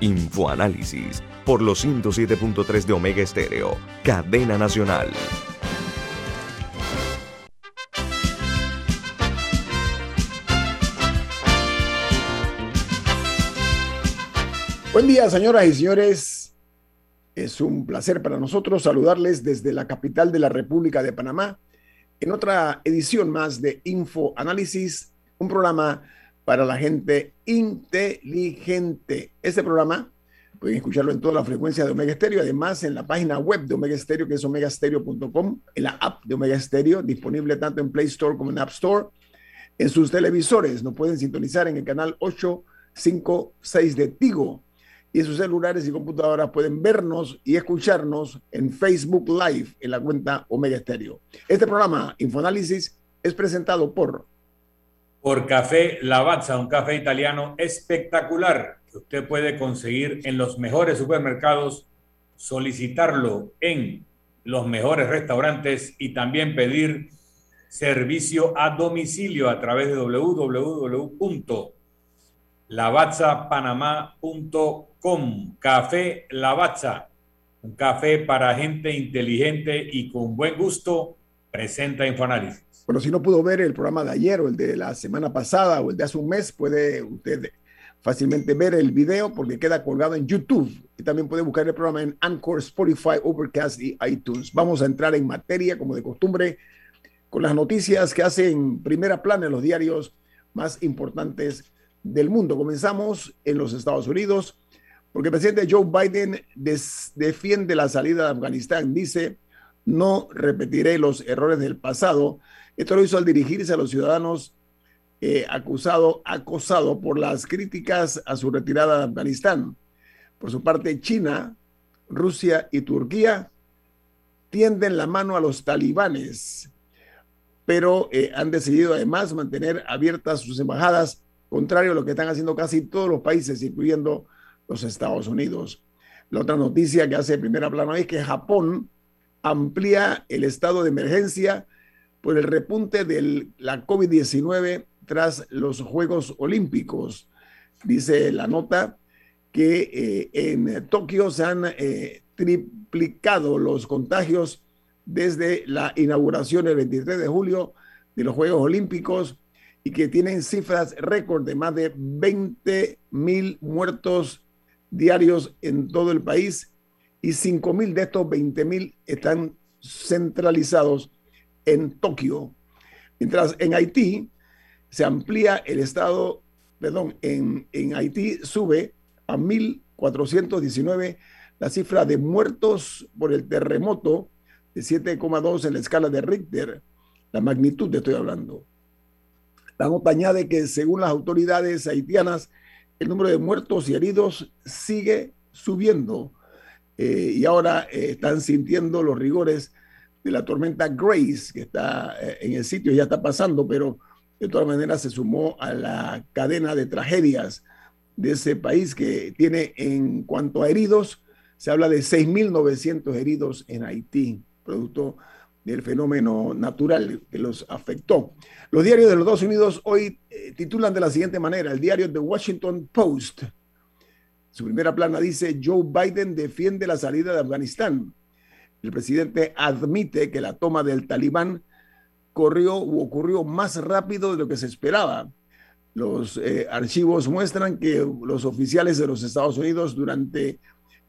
Infoanálisis por los 107.3 de Omega Estéreo, cadena nacional. Buen día, señoras y señores. Es un placer para nosotros saludarles desde la capital de la República de Panamá en otra edición más de Info Análisis, un programa para la gente inteligente. Este programa pueden escucharlo en toda la frecuencia de Omega Stereo, además en la página web de Omega Stereo, que es omegastereo.com, en la app de Omega Stereo, disponible tanto en Play Store como en App Store. En sus televisores nos pueden sintonizar en el canal 856 de Tigo y en sus celulares y computadoras pueden vernos y escucharnos en Facebook Live en la cuenta Omega Stereo. Este programa, Infoanálisis, es presentado por... Por Café Lavazza, un café italiano espectacular que usted puede conseguir en los mejores supermercados, solicitarlo en los mejores restaurantes y también pedir servicio a domicilio a través de www.lavazzapanamá.com con Café Lavazza, un café para gente inteligente y con buen gusto, presenta Infoanálisis. Bueno, si no pudo ver el programa de ayer o el de la semana pasada o el de hace un mes, puede usted fácilmente ver el video porque queda colgado en YouTube y también puede buscar el programa en Anchor, Spotify, Overcast y iTunes. Vamos a entrar en materia, como de costumbre, con las noticias que hacen primera plana en los diarios más importantes del mundo. Comenzamos en los Estados Unidos porque el presidente Joe Biden defiende la salida de Afganistán. Dice, no repetiré los errores del pasado. Esto lo hizo al dirigirse a los ciudadanos eh, acusado, acosado por las críticas a su retirada de Afganistán. Por su parte, China, Rusia y Turquía tienden la mano a los talibanes, pero eh, han decidido además mantener abiertas sus embajadas, contrario a lo que están haciendo casi todos los países, incluyendo los Estados Unidos. La otra noticia que hace primera plana es que Japón amplía el estado de emergencia por el repunte de la COVID-19 tras los Juegos Olímpicos. Dice la nota que eh, en Tokio se han eh, triplicado los contagios desde la inauguración el 23 de julio de los Juegos Olímpicos y que tienen cifras récord de más de 20 mil muertos diarios en todo el país y 5 mil de estos 20 mil están centralizados en Tokio. Mientras en Haití se amplía el estado, perdón, en, en Haití sube a 1.419 la cifra de muertos por el terremoto de 7,2 en la escala de Richter, la magnitud de estoy hablando. La nota añade que según las autoridades haitianas, el número de muertos y heridos sigue subiendo eh, y ahora eh, están sintiendo los rigores de la tormenta Grace, que está eh, en el sitio, ya está pasando, pero de todas maneras se sumó a la cadena de tragedias de ese país que tiene en cuanto a heridos, se habla de 6.900 heridos en Haití, producto del fenómeno natural que los afectó. Los diarios de los Estados Unidos hoy eh, titulan de la siguiente manera, el diario The Washington Post. Su primera plana dice, Joe Biden defiende la salida de Afganistán. El presidente admite que la toma del talibán corrió o ocurrió más rápido de lo que se esperaba. Los eh, archivos muestran que los oficiales de los Estados Unidos durante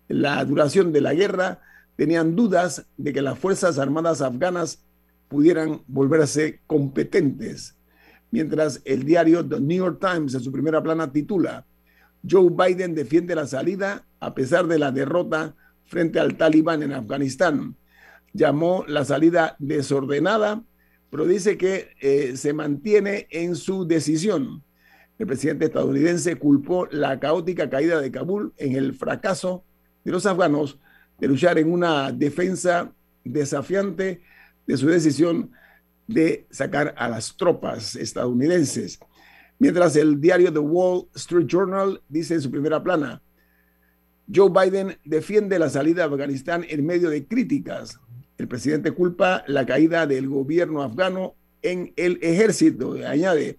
la duración de la guerra tenían dudas de que las Fuerzas Armadas afganas pudieran volverse competentes. Mientras el diario The New York Times en su primera plana titula, Joe Biden defiende la salida a pesar de la derrota frente al talibán en Afganistán. Llamó la salida desordenada, pero dice que eh, se mantiene en su decisión. El presidente estadounidense culpó la caótica caída de Kabul en el fracaso de los afganos de luchar en una defensa desafiante de su decisión de sacar a las tropas estadounidenses. Mientras el diario The Wall Street Journal dice en su primera plana, Joe Biden defiende la salida de Afganistán en medio de críticas. El presidente culpa la caída del gobierno afgano en el ejército. Añade,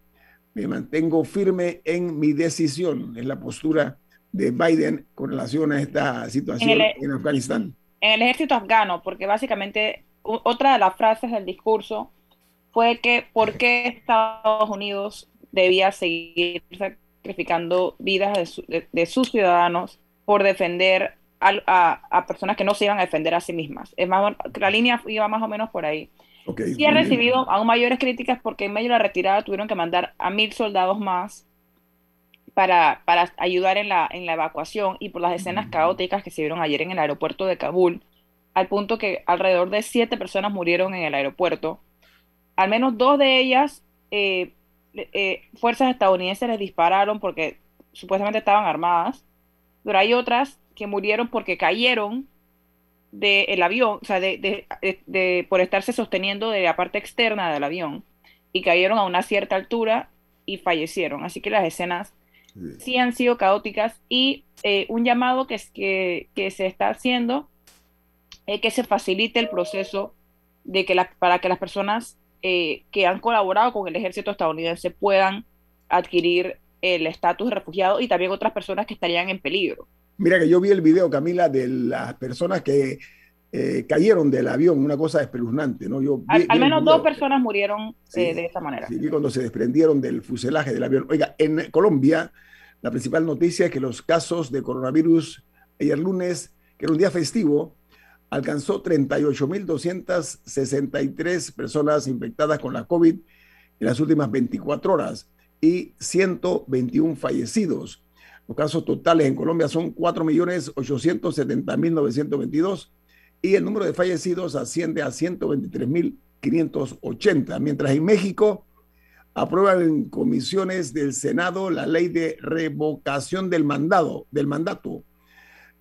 me mantengo firme en mi decisión, en la postura de Biden con relación a esta situación en, en Afganistán. En el ejército afgano, porque básicamente otra de las frases del discurso fue que por qué Estados Unidos debía seguir sacrificando vidas de, sus ciudadanos por defender a, personas que no se iban a defender a sí mismas. Es más, la línea iba más o menos por ahí. Okay, sí ha recibido aún mayores críticas porque en medio de la retirada tuvieron que mandar a mil soldados más para, para ayudar en la, en la evacuación y por las escenas caóticas que se vieron ayer en el aeropuerto de Kabul, al punto que alrededor de siete personas murieron en el aeropuerto. Al menos dos de ellas eh, eh, fuerzas estadounidenses les dispararon porque supuestamente estaban armadas, pero hay otras que murieron porque cayeron del avión, o sea, de, por estarse sosteniendo de la parte externa del avión y cayeron a una cierta altura y fallecieron. Así que las escenas sí, han sido caóticas y eh, un llamado que, que, que se está haciendo es que se facilite el proceso de que para que las personas eh, que han colaborado con el ejército estadounidense puedan adquirir el estatus de refugiado y también otras personas que estarían en peligro. Mira que yo vi el video, Camila, de las personas que eh, cayeron del avión, una cosa espeluznante, ¿no? Yo al, menos dos personas murieron eh, de esta manera. Sí, cuando se desprendieron del fuselaje del avión. Oiga, en Colombia, la principal noticia es que los casos de coronavirus ayer lunes, que era un día festivo, alcanzó 38.263 personas infectadas con la COVID en las últimas 24 horas y 121 fallecidos. Los casos totales en Colombia son 4.870.922 y el número de fallecidos asciende a 123.580, mientras en México aprueban en comisiones del Senado la ley de revocación del mandado, del mandato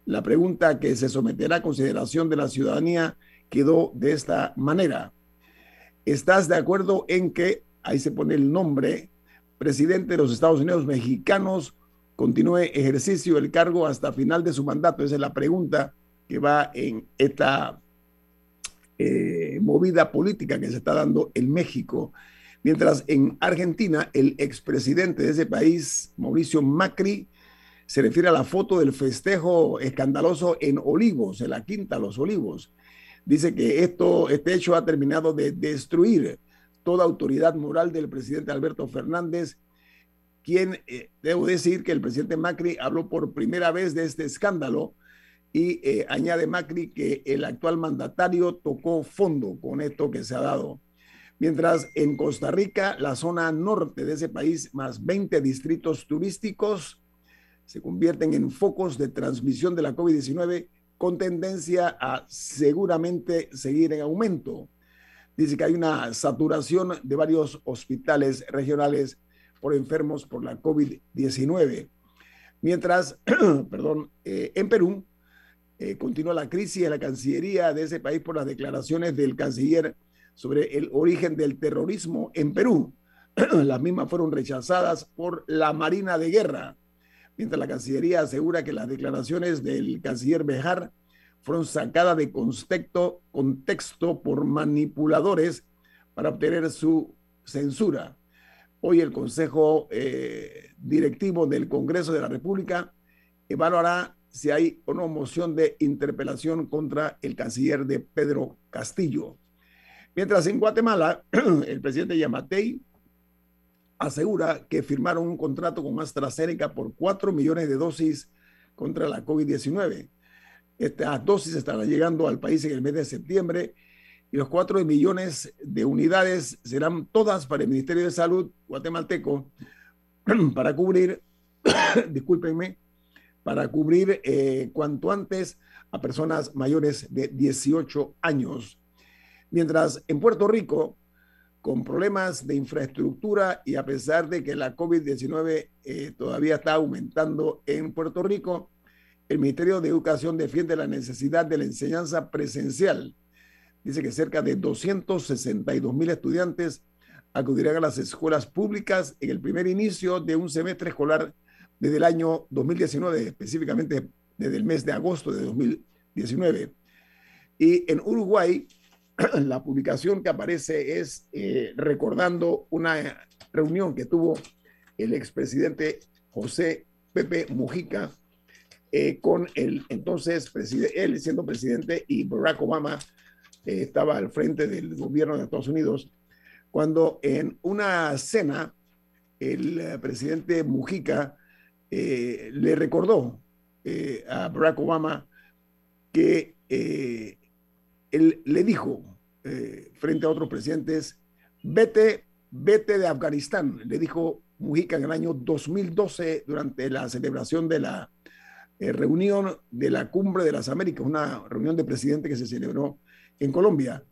la pregunta que se someterá a consideración de la ciudadanía quedó de esta manera. ¿Estás de acuerdo en que, ahí se pone el nombre, presidente de los Estados Unidos mexicanos, continúe ejercicio del cargo hasta final de su mandato? Esa es la pregunta que va en esta eh, movida política que se está dando en México. Mientras en Argentina, el expresidente de ese país, Mauricio Macri, se refiere a la foto del festejo escandaloso en Olivos, en la Quinta Los Olivos. Dice que esto, este hecho ha terminado de destruir toda autoridad moral del presidente Alberto Fernández, quien, eh, debo decir que el presidente Macri habló por primera vez de este escándalo y eh, añade Macri que el actual mandatario tocó fondo con esto que se ha dado. Mientras en Costa Rica, la zona norte de ese país, más 20 distritos turísticos, se convierten en focos de transmisión de la COVID-19 con tendencia a seguramente seguir en aumento. Dice que hay una saturación de varios hospitales regionales por enfermos por la COVID-19. Mientras, perdón, eh, en Perú eh, continúa la crisis en la Cancillería de ese país por las declaraciones del canciller sobre el origen del terrorismo en Perú. las mismas fueron rechazadas por la Marina de Guerra mientras la Cancillería asegura que las declaraciones del canciller Bejar fueron sacadas de contexto, por manipuladores para obtener su censura. Hoy el Consejo eh, Directivo del Congreso de la República evaluará si hay no moción de interpelación contra el canciller de Pedro Castillo. Mientras en Guatemala, el presidente Yamatei asegura que firmaron un contrato con AstraZeneca por 4 millones de dosis contra la COVID-19. Estas dosis estarán llegando al país en el mes de septiembre y los 4 millones de unidades serán todas para el Ministerio de Salud guatemalteco para cubrir, discúlpenme, para cubrir eh, cuanto antes a personas mayores de 18 años. Mientras en Puerto Rico, con problemas de infraestructura y a pesar de que la COVID-19 eh, todavía está aumentando en Puerto Rico, el Ministerio de Educación defiende la necesidad de la enseñanza presencial. Dice que cerca de 262 mil estudiantes acudirán a las escuelas públicas en el primer inicio de un semestre escolar desde el año 2019, específicamente desde el mes de agosto de 2019. Y en Uruguay, la publicación que aparece es eh, recordando una reunión que tuvo el expresidente José Pepe Mujica eh, con el entonces presidente, él siendo presidente y Barack Obama eh, estaba al frente del gobierno de Estados Unidos, cuando en una cena el presidente Mujica le recordó a Barack Obama que él le dijo eh, frente a otros presidentes, vete, vete de Afganistán, le dijo Mujica en el año 2012 durante la celebración de la eh, reunión de la Cumbre de las Américas, una reunión de presidentes que se celebró en Colombia.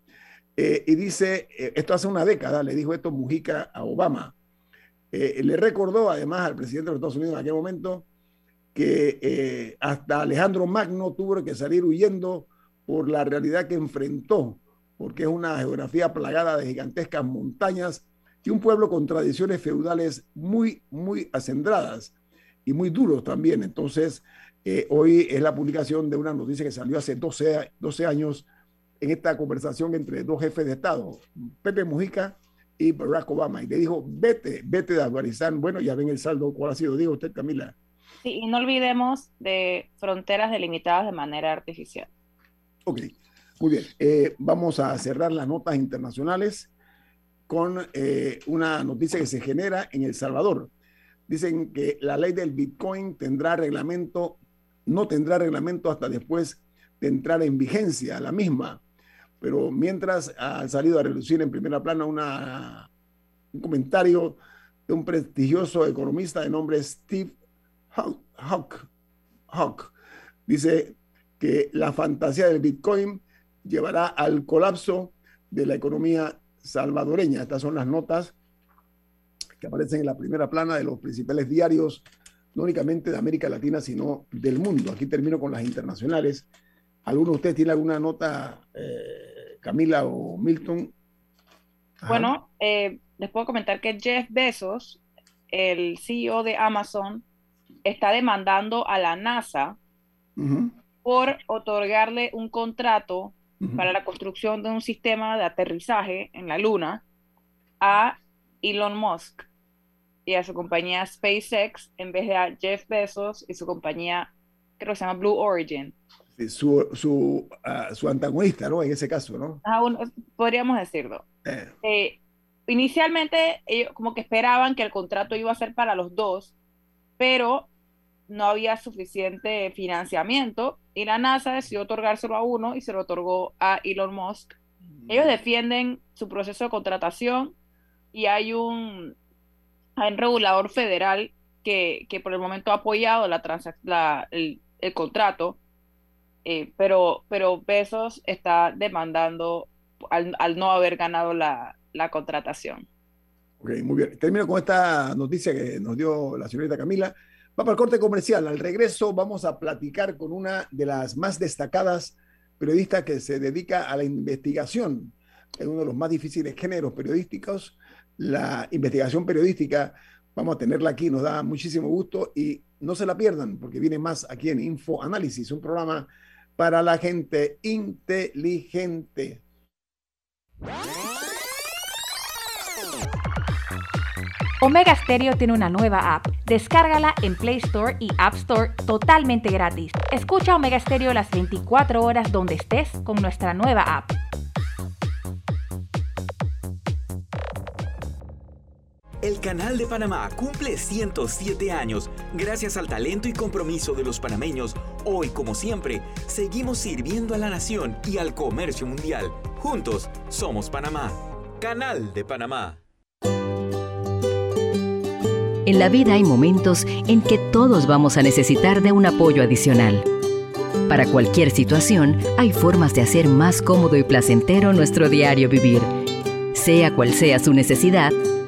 Eh, y dice, esto hace una década, le dijo esto Mujica a Obama. le recordó además al presidente de los Estados Unidos en aquel momento que hasta Alejandro Magno tuvo que salir huyendo por la realidad que enfrentó, porque es una geografía plagada de gigantescas montañas y un pueblo con tradiciones feudales muy, muy acendradas y muy duros también. Entonces, eh, hoy es la publicación de una noticia que salió hace 12, 12 años en esta conversación entre dos jefes de Estado, Pepe Mujica y Barack Obama. Y le dijo, vete, vete de Afganistán. Bueno, ya ven el saldo, ¿cuál ha sido? Digo usted, Camila. Sí, y no olvidemos de fronteras delimitadas de manera artificial. Ok, muy bien. Eh, vamos a cerrar las notas internacionales con eh, una noticia que se genera en El Salvador. Dicen que la ley del Bitcoin tendrá reglamento, no tendrá reglamento hasta después de entrar en vigencia la misma. Pero mientras ha salido a relucir en primera plana un comentario de un prestigioso economista de nombre Steve Hawk. Hawk. Dice, que la fantasía del Bitcoin llevará al colapso de la economía salvadoreña. Estas son las notas que aparecen en la primera plana de los principales diarios, no únicamente de América Latina, sino del mundo. Aquí termino con las internacionales. ¿Alguno de ustedes tiene alguna nota, eh, Camila o Milton? Bueno, eh, les puedo comentar que Jeff Bezos, el CEO de Amazon, está demandando a la NASA por otorgarle un contrato para la construcción de un sistema de aterrizaje en la Luna a Elon Musk y a su compañía SpaceX en vez de a Jeff Bezos y su compañía, creo que se llama Blue Origin. su, su, ah, su, antagonista, ¿no? En ese caso, ¿no? podríamos decirlo. Eh. Eh, inicialmente, ellos como que esperaban que el contrato iba a ser para los dos, pero no había suficiente financiamiento y la NASA decidió otorgárselo a uno y se lo otorgó a Elon Musk. Ellos defienden su proceso de contratación y hay un, regulador federal que, por el momento ha apoyado la, el, contrato, eh, pero, pero Bezos está demandando al, no haber ganado la, la contratación. Ok, muy bien. Termino con esta noticia que nos dio la señorita Camila. Va para el corte comercial. Al regreso vamos a platicar con una de las más destacadas periodistas que se dedica a la investigación en uno de los más difíciles géneros periodísticos, la investigación periodística. Vamos a tenerla aquí, nos da muchísimo gusto y no se la pierdan porque viene más aquí en Info Análisis, un programa para la gente inteligente. Omega Stereo tiene una nueva app. Descárgala en Play Store y App Store totalmente gratis. Escucha Omega Stereo las 24 horas donde estés con nuestra nueva app. El Canal de Panamá cumple 107 años. Gracias al talento y compromiso de los panameños, hoy como siempre, seguimos sirviendo a la nación y al comercio mundial. Juntos somos Panamá. Canal de Panamá. En la vida hay momentos en que todos vamos a necesitar de un apoyo adicional. Para cualquier situación, hay formas de hacer más cómodo y placentero nuestro diario vivir. Sea cual sea su necesidad,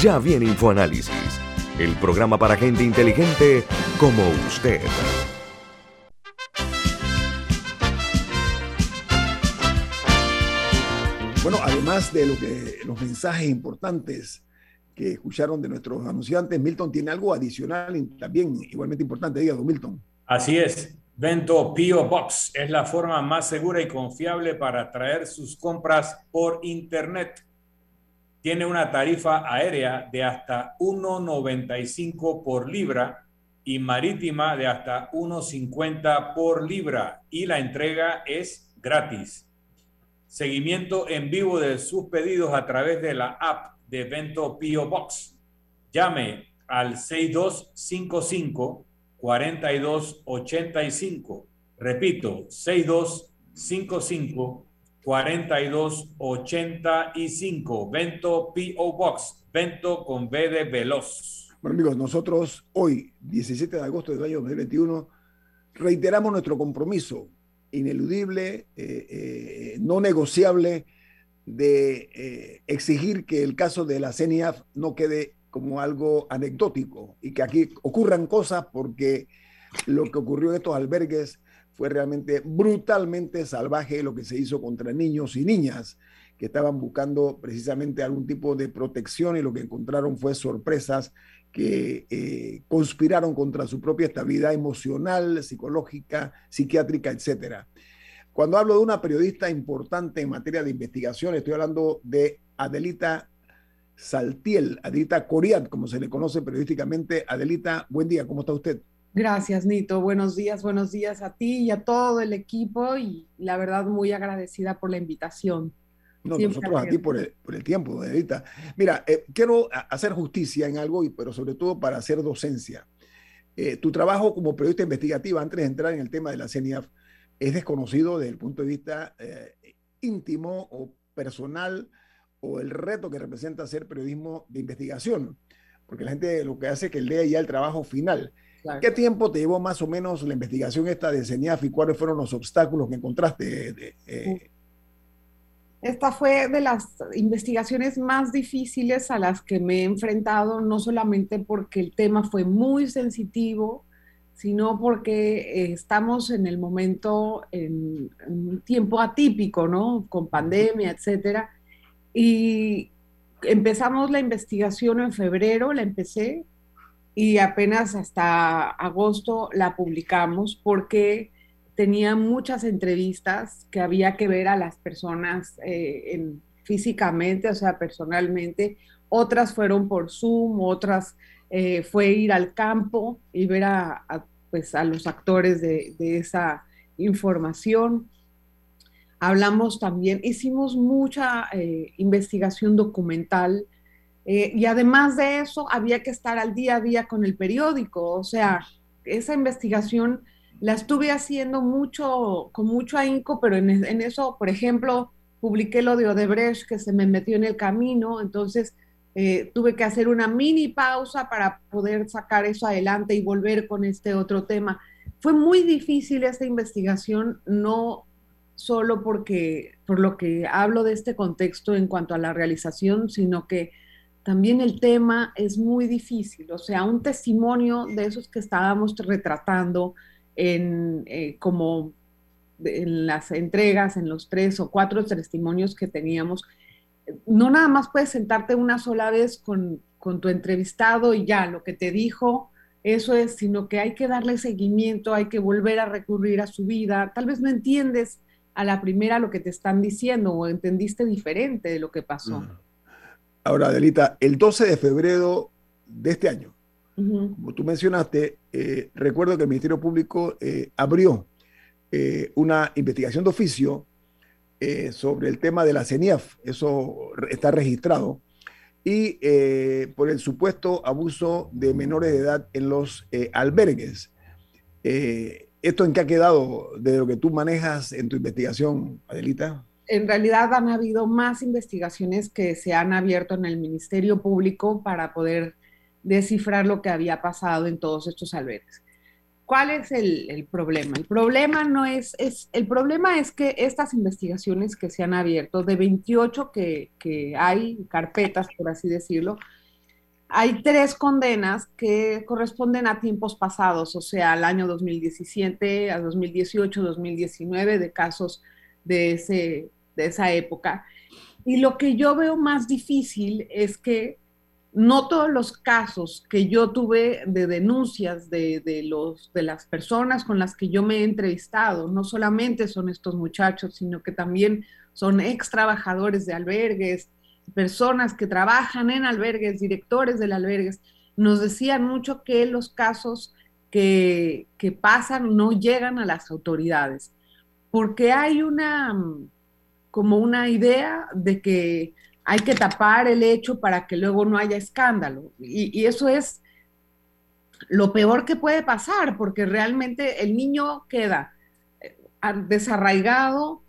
Ya viene InfoAnálisis, el programa para gente inteligente como usted. Bueno, además de lo que, los mensajes importantes que escucharon de nuestros anunciantes, Milton tiene algo adicional y también igualmente importante. Diga, Milton. Así es. Vento Pio Box es la forma más segura y confiable para traer sus compras por Internet. Tiene una tarifa aérea de hasta 1.95 por libra y marítima de hasta 1.50 por libra y la entrega es gratis seguimiento en vivo de sus pedidos a través de la app de Evento Pio Box. Llame al 6255 4285. Repito, 6255 4285. Vento P.O. Box. Vento con B de Veloz. Bueno, amigos, nosotros hoy, 17 de agosto del año 2021, reiteramos nuestro compromiso ineludible, eh, eh, no negociable de eh, exigir que el caso de la CENIAF no quede como algo anecdótico y que aquí ocurran cosas porque lo que ocurrió en estos albergues fue realmente brutalmente salvaje lo que se hizo contra niños y niñas que estaban buscando precisamente algún tipo de protección y lo que encontraron fue sorpresas que eh, conspiraron contra su propia estabilidad emocional, psicológica, psiquiátrica, etc. Cuando hablo de una periodista importante en materia de investigación, estoy hablando de Adelita Saltiel, Adelita Coriat, como se le conoce periodísticamente. Adelita, buen día, ¿cómo está usted? Gracias, Nito. Buenos días, buenos días a ti y a todo el equipo y la verdad muy agradecida por la invitación. No, nosotros a ti por el, por el tiempo, Edita. Mira, eh, quiero hacer justicia en algo, pero sobre todo para hacer docencia. Eh, tu trabajo como periodista investigativa, antes de entrar en el tema de la CENIAF, es desconocido desde el punto de vista eh, íntimo o personal o el reto que representa hacer periodismo de investigación, porque la gente lo que hace es que lee ya el trabajo final. ¿Qué tiempo te llevó más o menos la investigación esta de CENIAF y cuáles fueron los obstáculos que encontraste? De, esta fue de las investigaciones más difíciles a las que me he enfrentado, no solamente porque el tema fue muy sensitivo, sino porque eh, estamos en el momento, en, un tiempo atípico, ¿no? Con pandemia, etcétera. Y empezamos la investigación en febrero, la empecé, y apenas hasta agosto la publicamos porque tenía muchas entrevistas que había que ver a las personas eh, físicamente, o sea, personalmente. Otras fueron por Zoom, otras eh, fue ir al campo y ver a, pues, a los actores de, esa información. Hablamos también, hicimos mucha eh, investigación documental y además de eso había que estar al día a día con el periódico, o sea, esa investigación la estuve haciendo mucho, con mucho ahínco, pero en, eso, por ejemplo, publiqué lo de Odebrecht que se me metió en el camino, entonces eh, tuve que hacer una mini pausa para poder sacar eso adelante y volver con este otro tema. Fue muy difícil esta investigación, no solo porque, por lo que hablo de este contexto en cuanto a la realización, sino que también el tema es muy difícil, o sea, un testimonio de esos que estábamos retratando, en, eh, como en las entregas, en los tres o cuatro testimonios que teníamos, no nada más puedes sentarte una sola vez con, con tu entrevistado y ya, lo que te dijo, eso es, sino que hay que darle seguimiento, hay que volver a recurrir a su vida. Tal vez no entiendes a la primera lo que te están diciendo o entendiste diferente de lo que pasó. Ahora, Adelita, el 12 de febrero de este año, como tú mencionaste, eh, recuerdo que el Ministerio Público eh, abrió eh, una investigación de oficio sobre el tema de la CENIAF, eso está registrado, y eh, por el supuesto abuso de menores de edad en los eh, albergues. Eh, ¿Esto en qué ha quedado de lo que tú manejas en tu investigación, Adelita? En realidad han habido más investigaciones que se han abierto en el Ministerio Público para poder descifrar lo que había pasado en todos estos albergues. ¿Cuál es el, problema? El problema no es, es, el problema es que estas investigaciones que se han abierto, de 28 que, que hay, carpetas por así decirlo, hay tres condenas que corresponden a tiempos pasados, o sea, al año 2017, a 2018, 2019, de casos de, ese, de esa época. Y lo que yo veo más difícil es que no todos los casos que yo tuve de denuncias de, los, de las personas con las que yo me he entrevistado, no solamente son estos muchachos, sino que también son ex trabajadores de albergues, personas que trabajan en albergues, directores de albergues, nos decían mucho que los casos que, que pasan no llegan a las autoridades, porque hay una como una idea de que hay que tapar el hecho para que luego no haya escándalo. Y, eso es lo peor que puede pasar, porque realmente el niño queda eh, desarraigado,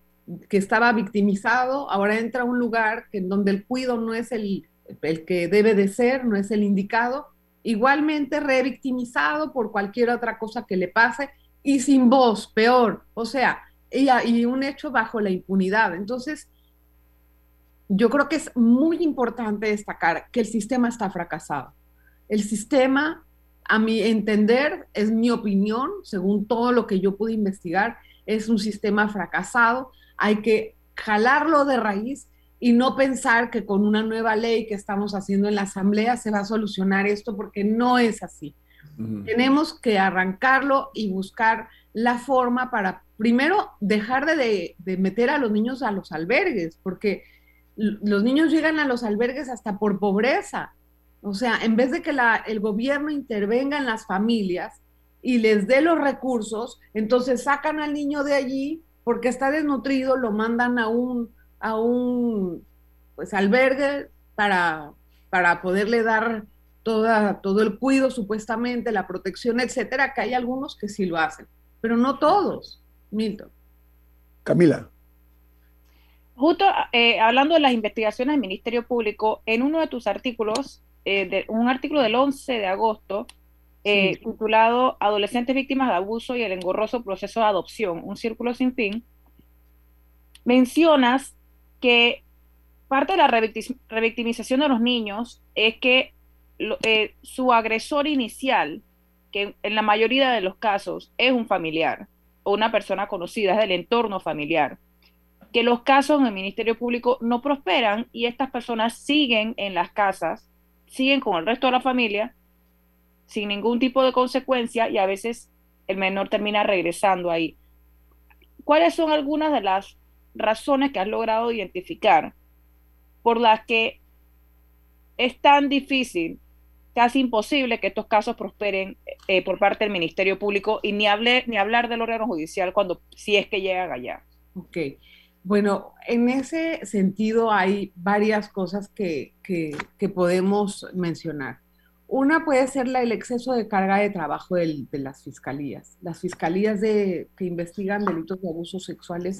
que estaba victimizado, ahora entra a un lugar en donde el cuido no es el, el que debe de ser, no es el indicado, igualmente revictimizado por cualquier otra cosa que le pase y sin voz, peor, o sea, y, un hecho bajo la impunidad. Entonces, yo creo que es muy importante destacar que el sistema está fracasado. El sistema, a mi entender, es mi opinión, según todo lo que yo pude investigar, es un sistema fracasado. Hay que jalarlo de raíz y no pensar que con una nueva ley que estamos haciendo en la Asamblea se va a solucionar esto, porque no es así. Tenemos que arrancarlo y buscar la forma para, primero, dejar de, de meter a los niños a los albergues, porque los niños llegan a los albergues hasta por pobreza. O sea, en vez de que el gobierno intervenga en las familias y les dé los recursos, entonces sacan al niño de allí porque está desnutrido, lo mandan a un, a un pues, albergue para, para poderle dar toda, todo el cuidado supuestamente, la protección, etcétera, que hay algunos que sí lo hacen, pero no todos, Milton. Camila. Justo eh, hablando de las investigaciones del Ministerio Público, en uno de tus artículos, eh, de, un artículo del 11 de agosto, eh, titulado Adolescentes víctimas de abuso y el engorroso proceso de adopción, un círculo sin fin, mencionas que parte de la revictimización de los niños es que su agresor inicial, que en la mayoría de los casos es un familiar o una persona conocida, es del entorno familiar que los casos en el Ministerio Público no prosperan y estas personas siguen en las casas, siguen con el resto de la familia sin ningún tipo de consecuencia y a veces el menor termina regresando ahí. ¿Cuáles son algunas de las razones que has logrado identificar por las que es tan difícil, casi imposible que estos casos prosperen eh, por parte del Ministerio Público y ni, ni hablar del órgano judicial cuando si es que llegan allá? Ok. Bueno, en ese sentido hay varias cosas que, podemos mencionar. Una puede ser el exceso de carga de trabajo de, las fiscalías. Las fiscalías de, que investigan delitos de abusos sexuales,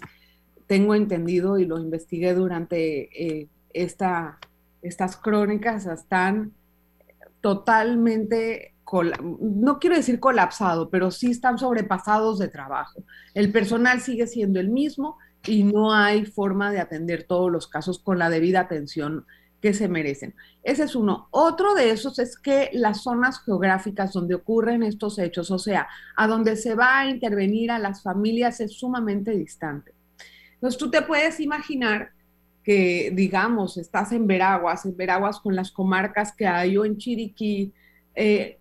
tengo entendido y lo investigué durante eh, esta, estas crónicas, están totalmente, no quiero decir colapsado, pero sí están sobrepasados de trabajo. El personal sigue siendo el mismo y no hay forma de atender todos los casos con la debida atención que se merecen. Ese es uno. Otro de esos es que las zonas geográficas donde ocurren estos hechos, o sea, a donde se va a intervenir a las familias es sumamente distante. Entonces tú te puedes imaginar que, digamos, estás en Veraguas, en Veraguas con las comarcas que hay o en Chiriquí, eh,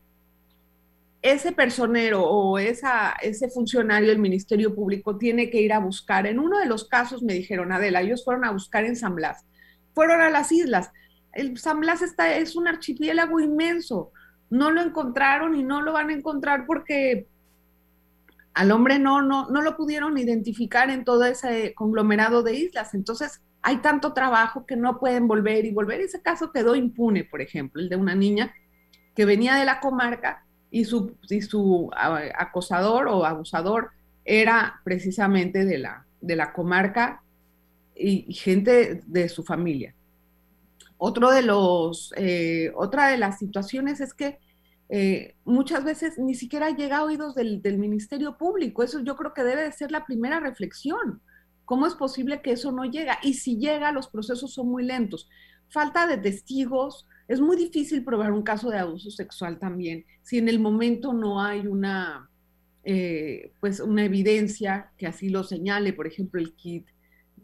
ese personero o esa, ese funcionario del Ministerio Público tiene que ir a buscar. En uno de los casos me dijeron, Adela, ellos fueron a buscar en San Blas. Fueron a las islas. El San Blas está, es un archipiélago inmenso. No lo encontraron y no lo van a encontrar porque al hombre no, no, no lo pudieron identificar en todo ese conglomerado de islas. Entonces, hay tanto trabajo que no pueden volver y volver. Ese caso quedó impune, por ejemplo, el de una niña que venía de la comarca y su, y su acosador o abusador era precisamente de la, de la comarca y, gente de su familia. De los, eh, otra de las situaciones es que eh, muchas veces ni siquiera llega a oídos del, del, Ministerio Público. Eso yo creo que debe de ser la primera reflexión. ¿Cómo es posible que eso no llega? Y si llega, los procesos son muy lentos. Falta de testigos. Es muy difícil probar un caso de abuso sexual también si en el momento no hay una, eh, pues una evidencia que así lo señale, por ejemplo, el kit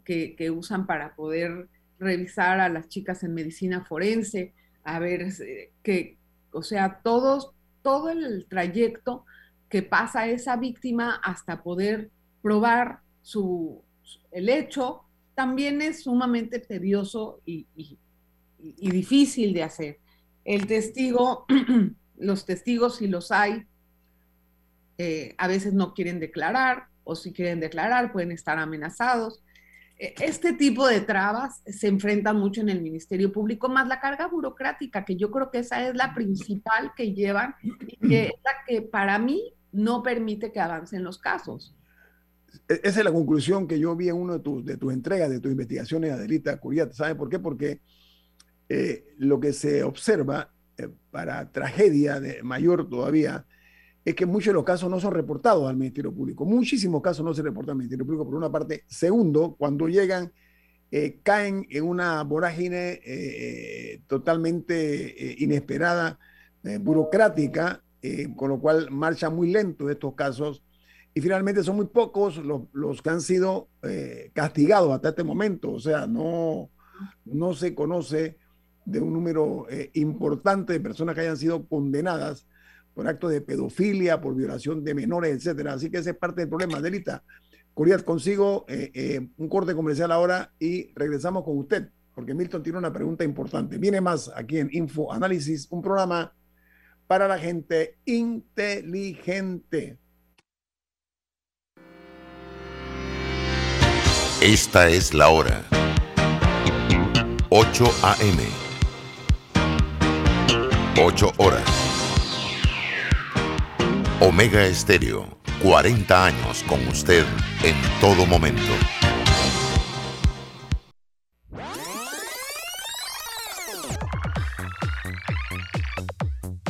que, usan para poder revisar a las chicas en medicina forense, a ver eh, que, o sea, todos, todo el trayecto que pasa esa víctima hasta poder probar su, el hecho, también es sumamente tedioso y, difícil de hacer. El testigo, los testigos, si los hay, eh, a veces no quieren declarar o si quieren declarar pueden estar amenazados. E, este tipo de trabas se enfrentan mucho en el Ministerio Público, más la carga burocrática, que yo creo que esa es la principal que llevan y que es la que para mí no permite que avancen los casos. E-, esa es la conclusión que yo vi en una de tus, de tus entregas, de tus investigaciones, Adelita Curiat. ¿Sabe por qué? Porque eh, lo que se observa eh, para tragedia de mayor todavía es que muchos de los casos no son reportados al Ministerio Público. Muchísimos casos no se reportan al Ministerio Público, por una parte. Segundo, cuando llegan, eh, caen en una vorágine totalmente inesperada, burocrática, con lo cual marcha muy lento estos casos y finalmente son muy pocos los, que han sido eh, castigados hasta este momento. O sea, no, no se conoce de un número eh, importante de personas que hayan sido condenadas por actos de pedofilia, por violación de menores, etcétera. Así que ese es parte del problema. Delita, Curiat, consigo eh, un corte comercial ahora y regresamos con usted, porque Milton tiene una pregunta importante. Viene más aquí en Info Análisis, un programa para la gente inteligente. Esta es la hora. 8 a.m. 8 horas. Omega Estéreo, 40 años con usted en todo momento.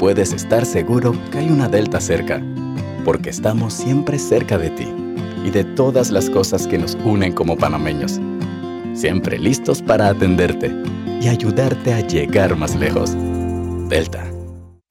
puedes estar seguro que hay una Delta cerca, porque estamos siempre cerca de ti y de todas las cosas que nos unen como panameños. Siempre listos para atenderte y ayudarte a llegar más lejos. Delta.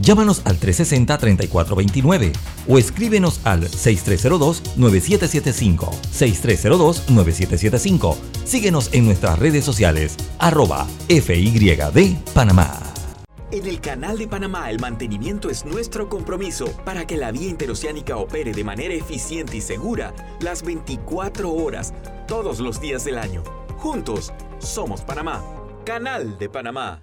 Llámanos al 360-3429 o escríbenos al 6302-9775. 6302-9775. Síguenos en nuestras redes sociales, arroba FYD Panamá. En el Canal de Panamá el mantenimiento es nuestro compromiso para que la vía interoceánica opere de manera eficiente y segura las 24 horas, todos los días del año. Juntos, somos Panamá. Canal de Panamá.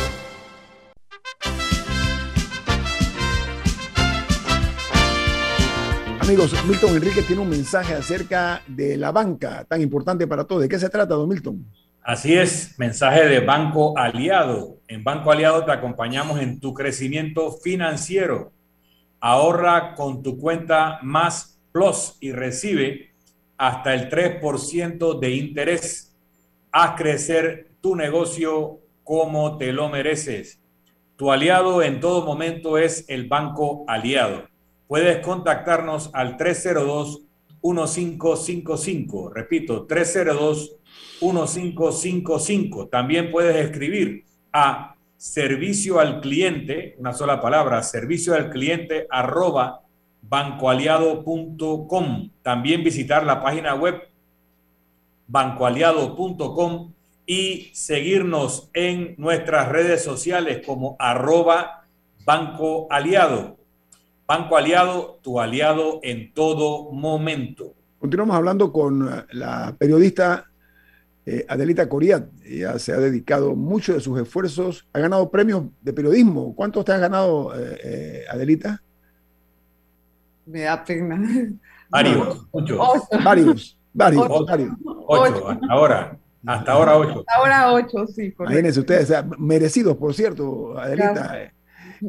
Amigos, Milton Enrique tiene un mensaje acerca de la banca tan importante para todos. ¿De qué se trata, don Milton? Así es, mensaje de Banco Aliado. En Banco Aliado te acompañamos en tu crecimiento financiero. Ahorra con tu cuenta Más Plus y recibe hasta el 3% de interés. Haz crecer tu negocio como te lo mereces. Tu aliado en todo momento es el Banco Aliado. Puedes contactarnos al 302-1555. Repito, 302-1555. También puedes escribir a servicio al cliente, una sola palabra, servicio al cliente arroba bancoaliado.com. También visitar la página web bancoaliado.com y seguirnos en nuestras redes sociales como arroba Banco Aliado. Banco Aliado, tu aliado en todo momento. Continuamos hablando con eh, la periodista eh, Adelita Coriat. Ella se ha dedicado mucho de sus esfuerzos, ha ganado premios de periodismo. ¿Cuántos te has ganado, eh, Adelita? Me da pena. Varios, muchos. Varios, varios, varios. Ocho, ahora. Hasta ahora ocho. Hasta ahora ocho, sí. Correcto. Imagínense ustedes, merecidos, por cierto, Adelita.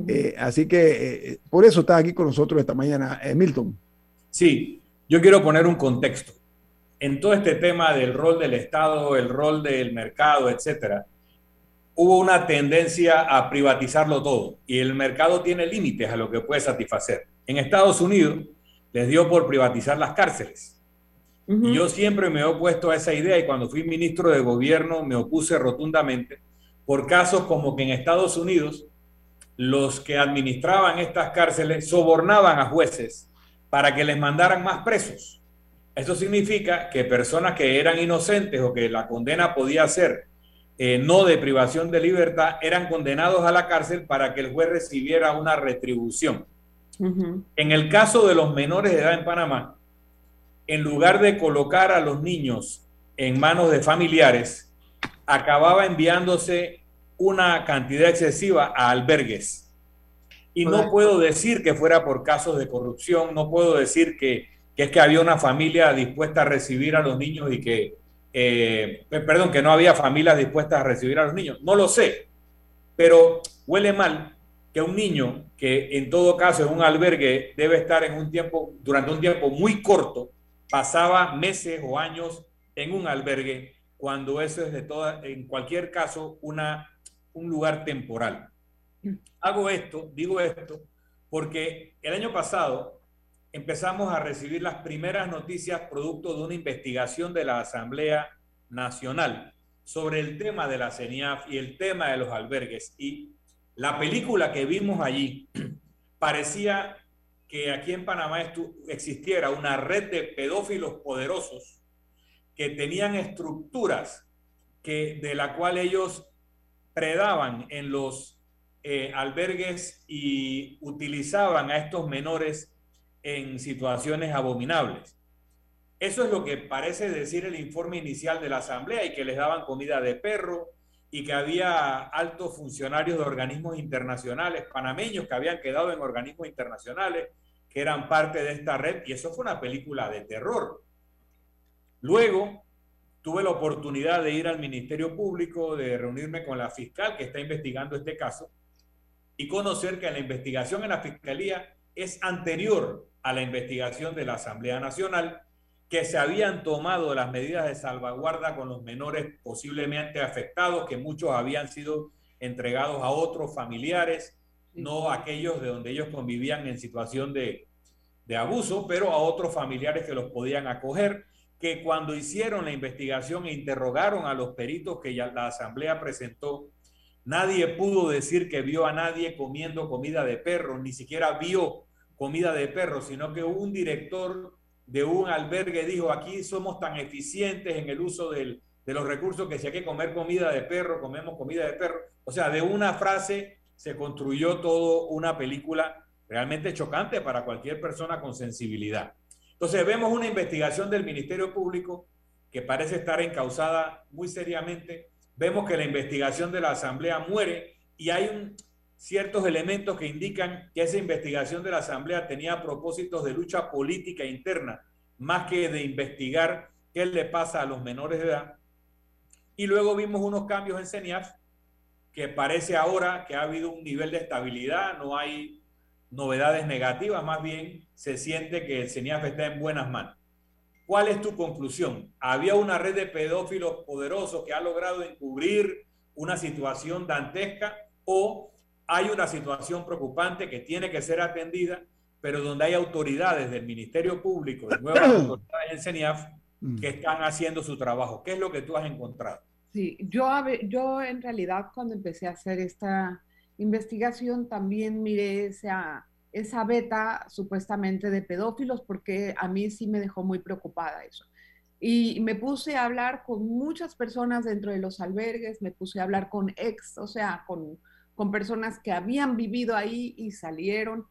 Eh, así que eh, por eso está aquí con nosotros esta mañana, eh, Milton. Sí, yo quiero poner un contexto. En todo este tema del rol del Estado, el rol del mercado, etcétera, hubo una tendencia a privatizarlo todo y el mercado tiene límites a lo que puede satisfacer. En Estados Unidos les dio por privatizar las cárceles y yo siempre me he opuesto a esa idea y cuando fui ministro de gobierno me opuse rotundamente por casos como que en Estados Unidos los que administraban estas cárceles sobornaban a jueces para que les mandaran más presos. Eso significa que personas que eran inocentes o que la condena podía ser eh, no de privación de libertad eran condenados a la cárcel para que el juez recibiera una retribución. En el caso de los menores de edad en Panamá, en lugar de colocar a los niños en manos de familiares, acababa enviándose una cantidad excesiva a albergues. Y no puedo decir que fuera por casos de corrupción, no puedo decir que, es que había una familia dispuesta a recibir a los niños y que, eh, perdón, que no había familias dispuestas a recibir a los niños. No lo sé, pero huele mal que un niño que en todo caso en un albergue debe estar en un tiempo, durante un tiempo muy corto, pasaba meses o años en un albergue cuando eso es de toda, en cualquier caso, una, un lugar temporal. Hago esto, digo esto, porque el año pasado empezamos a recibir las primeras noticias producto de una investigación de la Asamblea Nacional sobre el tema de la CENIAF y el tema de los albergues. Y la película que vimos allí parecía que aquí en Panamá existiera una red de pedófilos poderosos que tenían estructuras que, de la cual ellos predaban en los eh, albergues y utilizaban a estos menores en situaciones abominables. Eso es lo que parece decir el informe inicial de la Asamblea y que les daban comida de perro y que había altos funcionarios de organismos internacionales panameños que habían quedado en organismos internacionales que eran parte de esta red y eso fue una película de terror. Luego tuve la oportunidad de ir al Ministerio Público, de reunirme con la fiscal que está investigando este caso y conocer que la investigación en la Fiscalía es anterior a la investigación de la Asamblea Nacional, que se habían tomado las medidas de salvaguarda con los menores posiblemente afectados, que muchos habían sido entregados a otros familiares no aquellos de donde ellos convivían en situación de, abuso, pero a otros familiares que los podían acoger, que cuando hicieron la investigación e interrogaron a los peritos que ya la asamblea presentó, nadie pudo decir que vio a nadie comiendo comida de perro, ni siquiera vio comida de perro, sino que un director de un albergue dijo, aquí somos tan eficientes en el uso de los recursos que si hay que comer comida de perro, comemos comida de perro. O sea, de una frase se construyó todo una película realmente chocante para cualquier persona con sensibilidad. Entonces vemos una investigación del Ministerio Público que parece estar encausada muy seriamente. Vemos que la investigación de la Asamblea muere y hay ciertos elementos que indican que esa investigación de la Asamblea tenía propósitos de lucha política interna, más que de investigar qué le pasa a los menores de edad. Y luego vimos unos cambios en CENIAF que parece ahora que ha habido un nivel de estabilidad, no hay novedades negativas, más bien se siente que el CENIAF está en buenas manos. ¿Cuál es tu conclusión? ¿Había una red de pedófilos poderosos que ha logrado encubrir una situación dantesca o hay una situación preocupante que tiene que ser atendida, pero donde hay autoridades del Ministerio Público, de nuevas autoridades en CENIAF, mm. que están haciendo su trabajo? ¿Qué es lo que tú has encontrado? Sí, yo, yo en realidad cuando empecé a hacer esta investigación también miré esa, esa beta supuestamente de pedófilos porque a mí sí me dejó muy preocupada eso. Y me puse a hablar con muchas personas dentro de los albergues, me puse a hablar con ex, o sea, con, con personas que habían vivido ahí y salieron.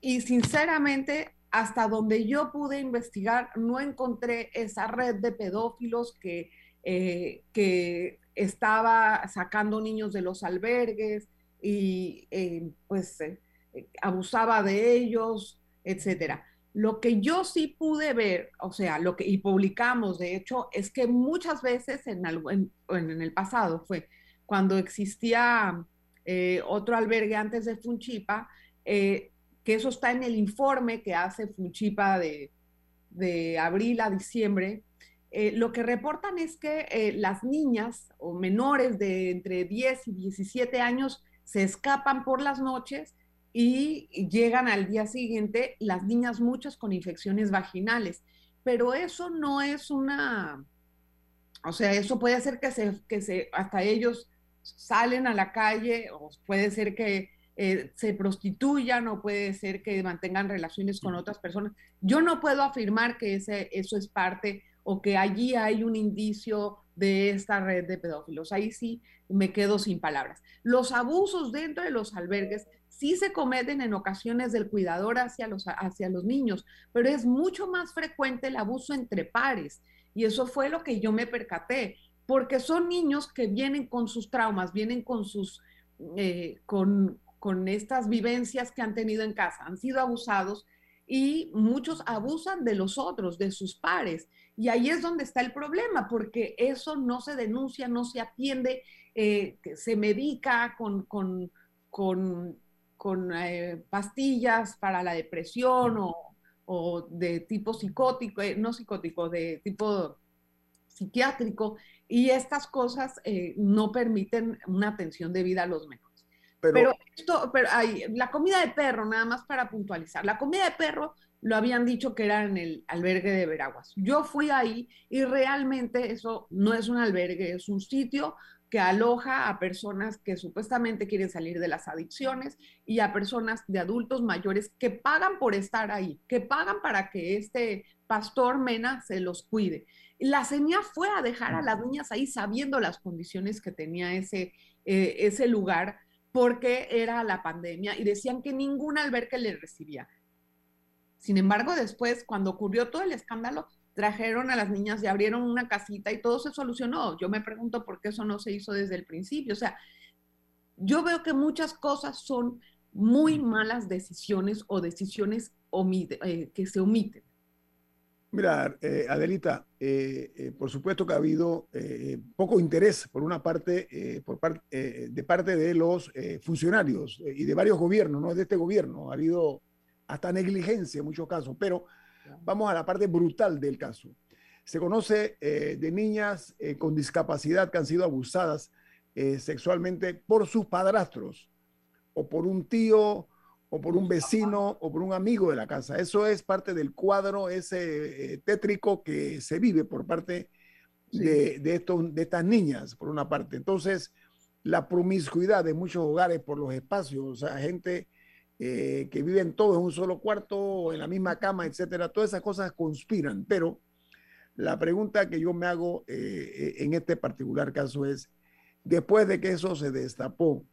Y sinceramente, hasta donde yo pude investigar, no encontré esa red de pedófilos que eh, que estaba sacando niños de los albergues y eh, pues eh, abusaba de ellos, etcétera. Lo que yo sí pude ver, o sea, lo que y publicamos, de hecho, es que muchas veces en, en, el pasado fue cuando existía otro albergue antes de Funchipa, que eso está en el informe que hace Funchipa de, de abril a diciembre, eh, lo que reportan es que eh, las niñas o menores de entre 10 y 17 años se escapan por las noches y llegan al día siguiente las niñas muchas con infecciones vaginales. Pero eso no es una, o sea, eso puede ser que se, que se, hasta ellos salen a la calle o puede ser que eh, se prostituyan o puede ser que mantengan relaciones con otras personas. Yo no puedo afirmar que ese, eso es parte o que allí hay un indicio de esta red de pedófilos. Ahí sí me quedo sin palabras. Los abusos dentro de los albergues sí se cometen en ocasiones del cuidador hacia los, hacia los niños, pero es mucho más frecuente el abuso entre pares. Y eso fue lo que yo me percaté, porque son niños que vienen con sus traumas, vienen con sus, eh, con, con estas vivencias que han tenido en casa, han sido abusados y muchos abusan de los otros, de sus pares. Y ahí es donde está el problema, porque eso no se denuncia, no se atiende, eh, se medica con, con, con, eh, pastillas para la depresión o, de tipo psicótico, eh, no psicótico, de tipo psiquiátrico, y estas cosas no permiten una atención debida a los menores. Pero, esto, pero hay, la comida de perro, nada más para puntualizar, la comida de perro lo habían dicho que era en el albergue de Veraguas. Yo fui ahí y realmente eso no es un albergue, es un sitio que aloja a personas que supuestamente quieren salir de las adicciones y a personas de adultos mayores que pagan por estar ahí, que pagan para que este pastor Mena se los cuide. La señal fue a dejar a las niñas ahí sabiendo las condiciones que tenía ese, eh, ese lugar porque era la pandemia y decían que ningún albergue le recibía. Sin embargo, después, cuando ocurrió todo el escándalo, trajeron a las niñas y abrieron una casita y todo se solucionó. Yo me pregunto por qué eso no se hizo desde el principio. O sea, yo veo que muchas cosas son muy malas decisiones o decisiones eh, que se omiten. Mira, eh, Adelita, eh, por supuesto que ha habido poco interés por una parte, por parte de parte de los funcionarios y de varios gobiernos, no de este gobierno. Ha habido hasta negligencia en muchos casos, pero vamos a la parte brutal del caso. Se conoce de niñas con discapacidad que han sido abusadas sexualmente por sus padrastros o por un tío o por un vecino o por un amigo de la casa. Eso es parte del cuadro ese eh, tétrico que se vive por parte de, de, de estas niñas, por una parte. Entonces, la promiscuidad de muchos hogares por los espacios, o sea, gente eh, que viven todos en un solo cuarto, en la misma cama, etcétera, todas esas cosas conspiran. Pero la pregunta que yo me hago eh, en este particular caso es, después de que eso se destapó,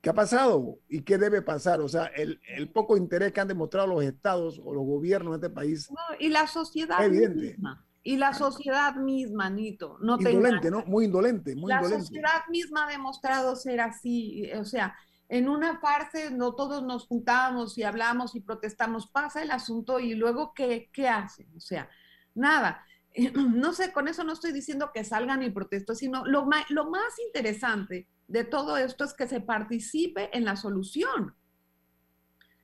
¿Qué ha pasado y qué debe pasar? O sea, el, poco interés que han demostrado los estados o los gobiernos de este país. y la sociedad misma. Y la sociedad misma, Nito. No indolente, ¿no? Muy indolente, muy la sociedad misma ha demostrado ser así. O sea, en una farsa no todos nos juntamos y hablamos y protestamos, pasa el asunto y luego, ¿qué, qué hacen? O sea, nada. no sé, con eso no estoy diciendo que salgan y protesto, sino lo, lo más interesante de todo esto es que se participe en la solución.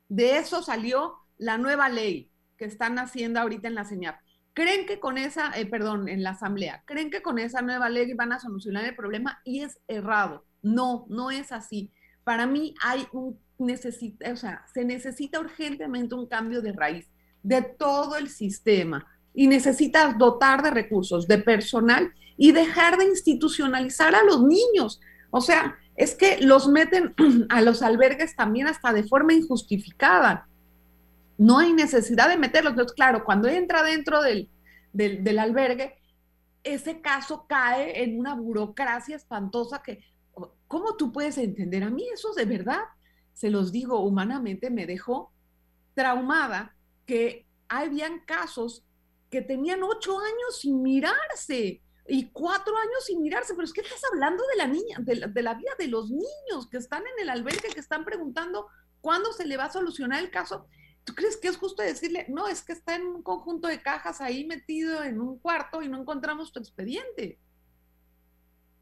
De eso salió la nueva ley que están haciendo ahorita en la señal. ¿Creen que con esa, eh, perdón, en la asamblea, creen que con esa nueva ley van a solucionar el problema? Y es errado. No, no es así. Para mí hay un necesita, o sea, se necesita urgentemente un cambio de raíz de todo el sistema y necesitas dotar de recursos, de personal y dejar de institucionalizar a los niños. O sea, es que los meten a los albergues también hasta de forma injustificada. No hay necesidad de meterlos. Entonces, claro, cuando entra dentro del, del, del albergue, ese caso cae en una burocracia espantosa que, ¿cómo tú puedes entender? A mí eso de verdad, se los digo humanamente, me dejó traumada que habían casos que tenían ocho años sin mirarse y cuatro años sin mirarse, pero es que estás hablando de la niña, de la, vida de los niños que están en el albergue, que están preguntando cuándo se le va a solucionar el caso. ¿Tú crees que es justo decirle, no, es que está en un conjunto de cajas ahí metido en un cuarto y no encontramos tu expediente?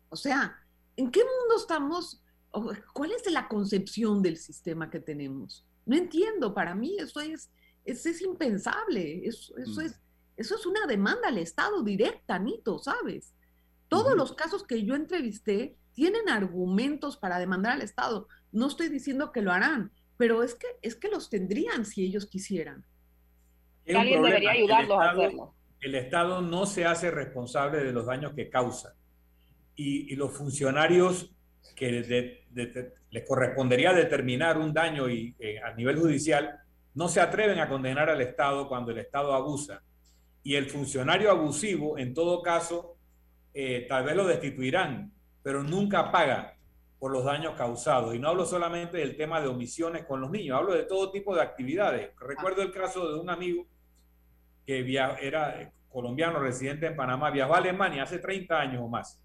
O sea, ¿en qué mundo estamos? ¿Cuál es la concepción del sistema que tenemos? No entiendo, para mí eso es, eso es impensable, eso, eso mm. es eso es una demanda al Estado directa, Nito, ¿sabes? Todos los casos que yo entrevisté tienen argumentos para demandar al Estado. No estoy diciendo que lo harán, pero es que, es que los tendrían si ellos quisieran. Alguien debería ayudarlos a hacerlo. El Estado no se hace responsable de los daños que causa. Y, los funcionarios que les correspondería determinar un daño y, eh, a nivel judicial no se atreven a condenar al Estado cuando el Estado abusa y el funcionario abusivo, en todo caso, eh, tal vez lo destituirán, pero nunca paga por los daños causados. Y no hablo solamente del tema de omisiones con los niños, hablo de todo tipo de actividades. Recuerdo el caso de un amigo que era colombiano, residente en Panamá, viajó a Alemania hace 30 años o más.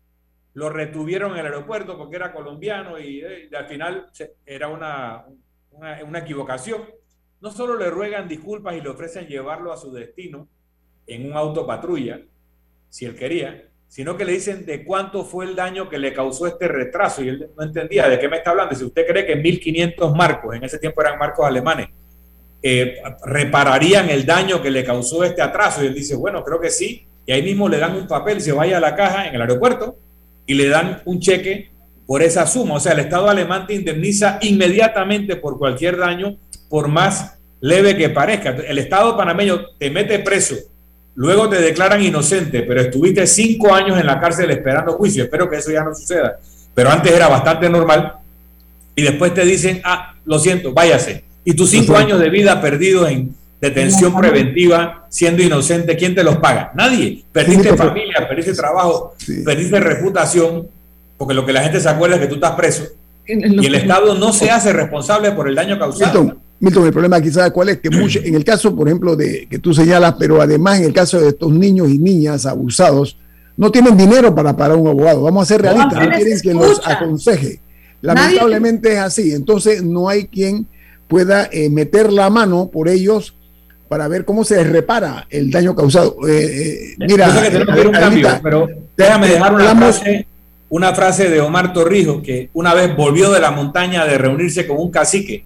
Lo retuvieron en el aeropuerto porque era colombiano y, eh, al final era una, una, equivocación. No solo le ruegan disculpas y le ofrecen llevarlo a su destino, en un auto patrulla, si él quería, sino que le dicen de cuánto fue el daño que le causó este retraso. Y él no entendía de qué me está hablando. Si usted cree que 1.500 marcos, en ese tiempo eran marcos alemanes, eh, repararían el daño que le causó este atraso. Y él dice, bueno, creo que sí. Y ahí mismo le dan un papel, se vaya a la caja en el aeropuerto y le dan un cheque por esa suma. O sea, el Estado alemán te indemniza inmediatamente por cualquier daño, por más leve que parezca. El Estado panameño te mete preso Luego te declaran inocente, pero estuviste cinco años en la cárcel esperando juicio. Espero que eso ya no suceda. Pero antes era bastante normal. Y después te dicen, ah, lo siento, váyase. Y tus cinco años de vida perdidos en detención preventiva, siendo inocente, ¿quién te los paga? Nadie. Perdiste familia, perdiste trabajo, perdiste reputación, porque lo que la gente se acuerda es que tú estás preso. Y el Estado no se hace responsable por el daño causado. Milton, el problema quizás cuál es que mucho, en el caso, por ejemplo, de que tú señalas, pero además en el caso de estos niños y niñas abusados, no tienen dinero para pagar un abogado. Vamos a ser realistas, no, quieren que los aconseje. Lamentablemente es así. Entonces no hay quien pueda eh, meter la mano por ellos para ver cómo se repara el daño causado. Eh, eh, mira, un cambio, pero déjame dejar una frase, una frase de Omar Torrijos que una vez volvió de la montaña de reunirse con un cacique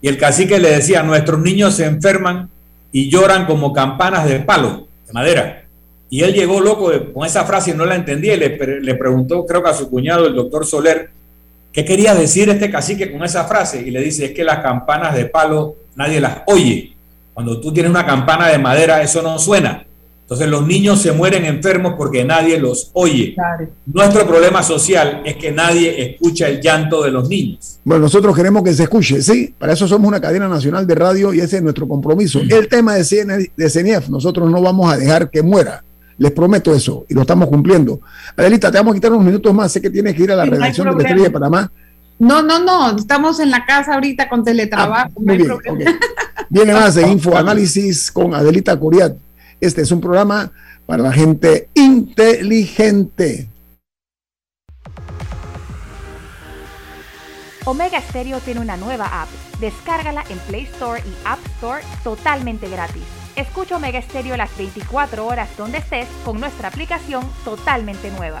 y el cacique le decía, nuestros niños se enferman y lloran como campanas de palo, de madera. Y él llegó loco con esa frase y no la entendía y le, le preguntó, creo que a su cuñado, el doctor Soler, ¿qué quería decir este cacique con esa frase? Y le dice, es que las campanas de palo nadie las oye. Cuando tú tienes una campana de madera, eso no suena. Entonces los niños se mueren enfermos porque nadie los oye. Nuestro problema social es que nadie escucha el llanto de los niños. Bueno, nosotros queremos que se escuche, sí, para eso somos una cadena nacional de radio y ese es nuestro compromiso. El tema de, CNF, nosotros no vamos a dejar que muera. Les prometo eso y lo estamos cumpliendo. Adelita, te vamos a quitar unos minutos más. Sé que tienes que ir a la redacción de Estrella de Panamá. No, no, no. Estamos en la casa ahorita con teletrabajo. Ah, bien, Viene más de Infoanálisis con Adelita Curiat. Este es un programa para la gente inteligente. Omega Stereo tiene una nueva app. Descárgala en Play Store y App Store totalmente gratis. Escucha Omega Stereo las 24 horas donde estés con nuestra aplicación totalmente nueva.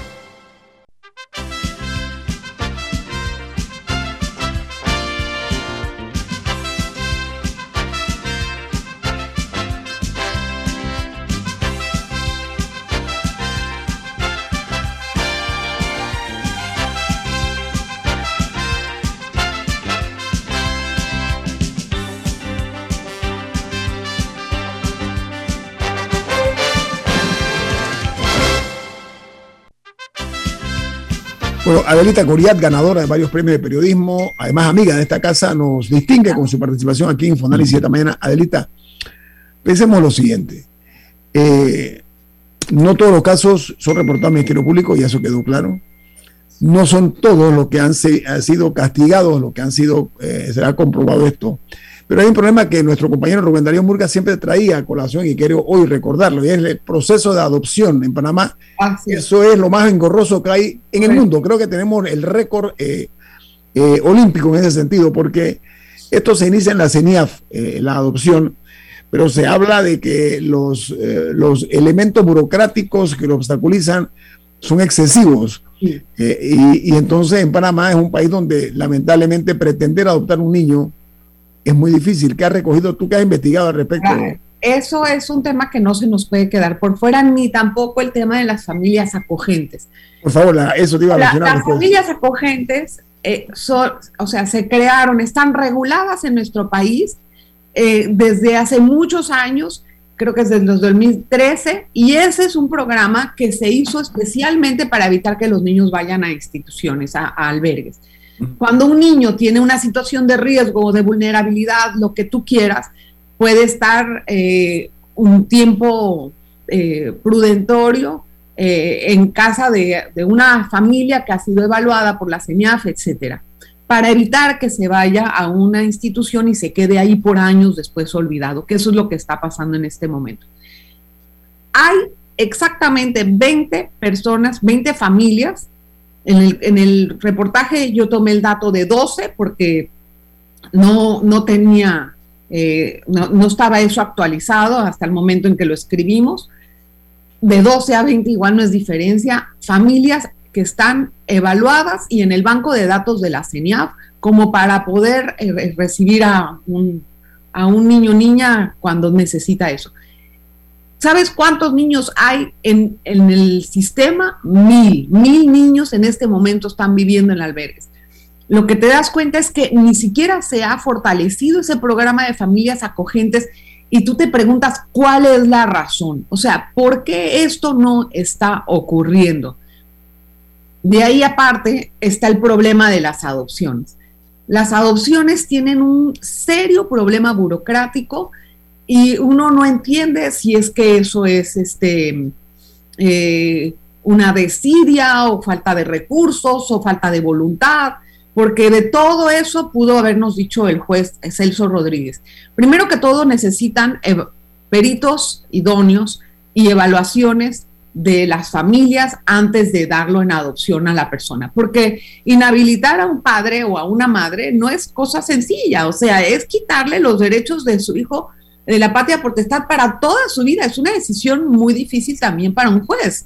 Adelita Coriat, ganadora de varios premios de periodismo, además amiga de esta casa, nos distingue con su participación aquí en Infoanálisis esta mañana. Adelita, pensemos lo siguiente. Eh, no todos los casos son reportados al Ministerio Público, y eso quedó claro. No son todos los que han, sido castigados, los que han sido, eh, se ha comprobado esto. Pero hay un problema que nuestro compañero Rubén Darío Murga siempre traía a colación y quiero hoy recordarlo, y es el proceso de adopción en Panamá. Eso es lo más engorroso que hay en el mundo. Creo que tenemos el récord eh, eh, olímpico en ese sentido, porque esto se inicia en la CENIAF, eh, la adopción, pero se habla de que los, los elementos burocráticos que lo obstaculizan son excesivos. y, y entonces en Panamá es un país donde lamentablemente pretender adoptar un niño es muy difícil. ¿Qué has recogido tú que has investigado al respecto? eso es un tema que no se nos puede quedar por fuera, ni tampoco el tema de las familias acogentes. Por favor, eso te iba a mencionar. las familias acogentes, eh, son, o sea, se crearon, están reguladas en nuestro país eh, desde hace muchos años, creo que es desde los 2013, y ese es un programa que se hizo especialmente para evitar que los niños vayan a instituciones, a albergues. Cuando un niño tiene una situación de riesgo o de vulnerabilidad, lo que tú quieras, puede estar eh, un tiempo eh, prudentorio eh, en casa de, una familia que ha sido evaluada por la CENIAF, etcétera, para evitar que se vaya a una institución y se quede ahí por años después olvidado, que eso es lo que está pasando en este momento. Hay exactamente 20 personas, 20 familias en el, reportaje yo tomé el dato de 12 porque no, no tenía, eh, no, estaba eso actualizado hasta el momento en que lo escribimos. De 12 a 20 igual no es diferencia. Familias que están evaluadas y en el banco de datos de la CENIAF como para poder eh, recibir a un, a un niño o niña cuando necesita eso. ¿Sabes cuántos niños hay en, el sistema? Mil. Mil niños en este momento están viviendo en albergues. Lo que te das cuenta es que ni siquiera se ha fortalecido ese programa de familias acogentes y tú te preguntas cuál es la razón. O sea, ¿por qué esto no está ocurriendo? De ahí aparte está el problema de las adopciones. Las adopciones tienen un serio problema burocrático y uno no entiende si es que eso es este, eh, una desidia o falta de recursos o falta de voluntad, porque de todo eso pudo habernos dicho el juez Celso Rodríguez. Primero que todo necesitan peritos idóneos y evaluaciones de las familias antes de darlo en adopción a la persona, porque inhabilitar a un padre o a una madre no es cosa sencilla, o sea, es quitarle los derechos de su hijo de la patria potestad para toda su vida. Es una decisión muy difícil también para un juez,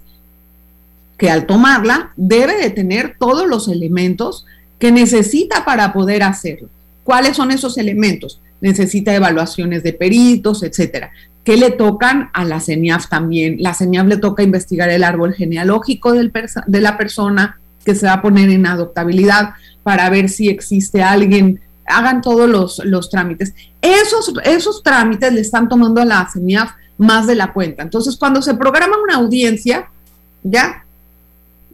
que al tomarla debe de tener todos los elementos que necesita para poder hacerlo. ¿Cuáles son esos elementos? Necesita evaluaciones de peritos, etcétera. ¿Qué le tocan a la CENIAF también? La CENIAF le toca investigar el árbol genealógico del de la persona que se va a poner en adoptabilidad para ver si existe alguien hagan todos los, trámites. Esos, esos trámites le están tomando a la CENIAF más de la cuenta. Entonces, cuando se programa una audiencia, ya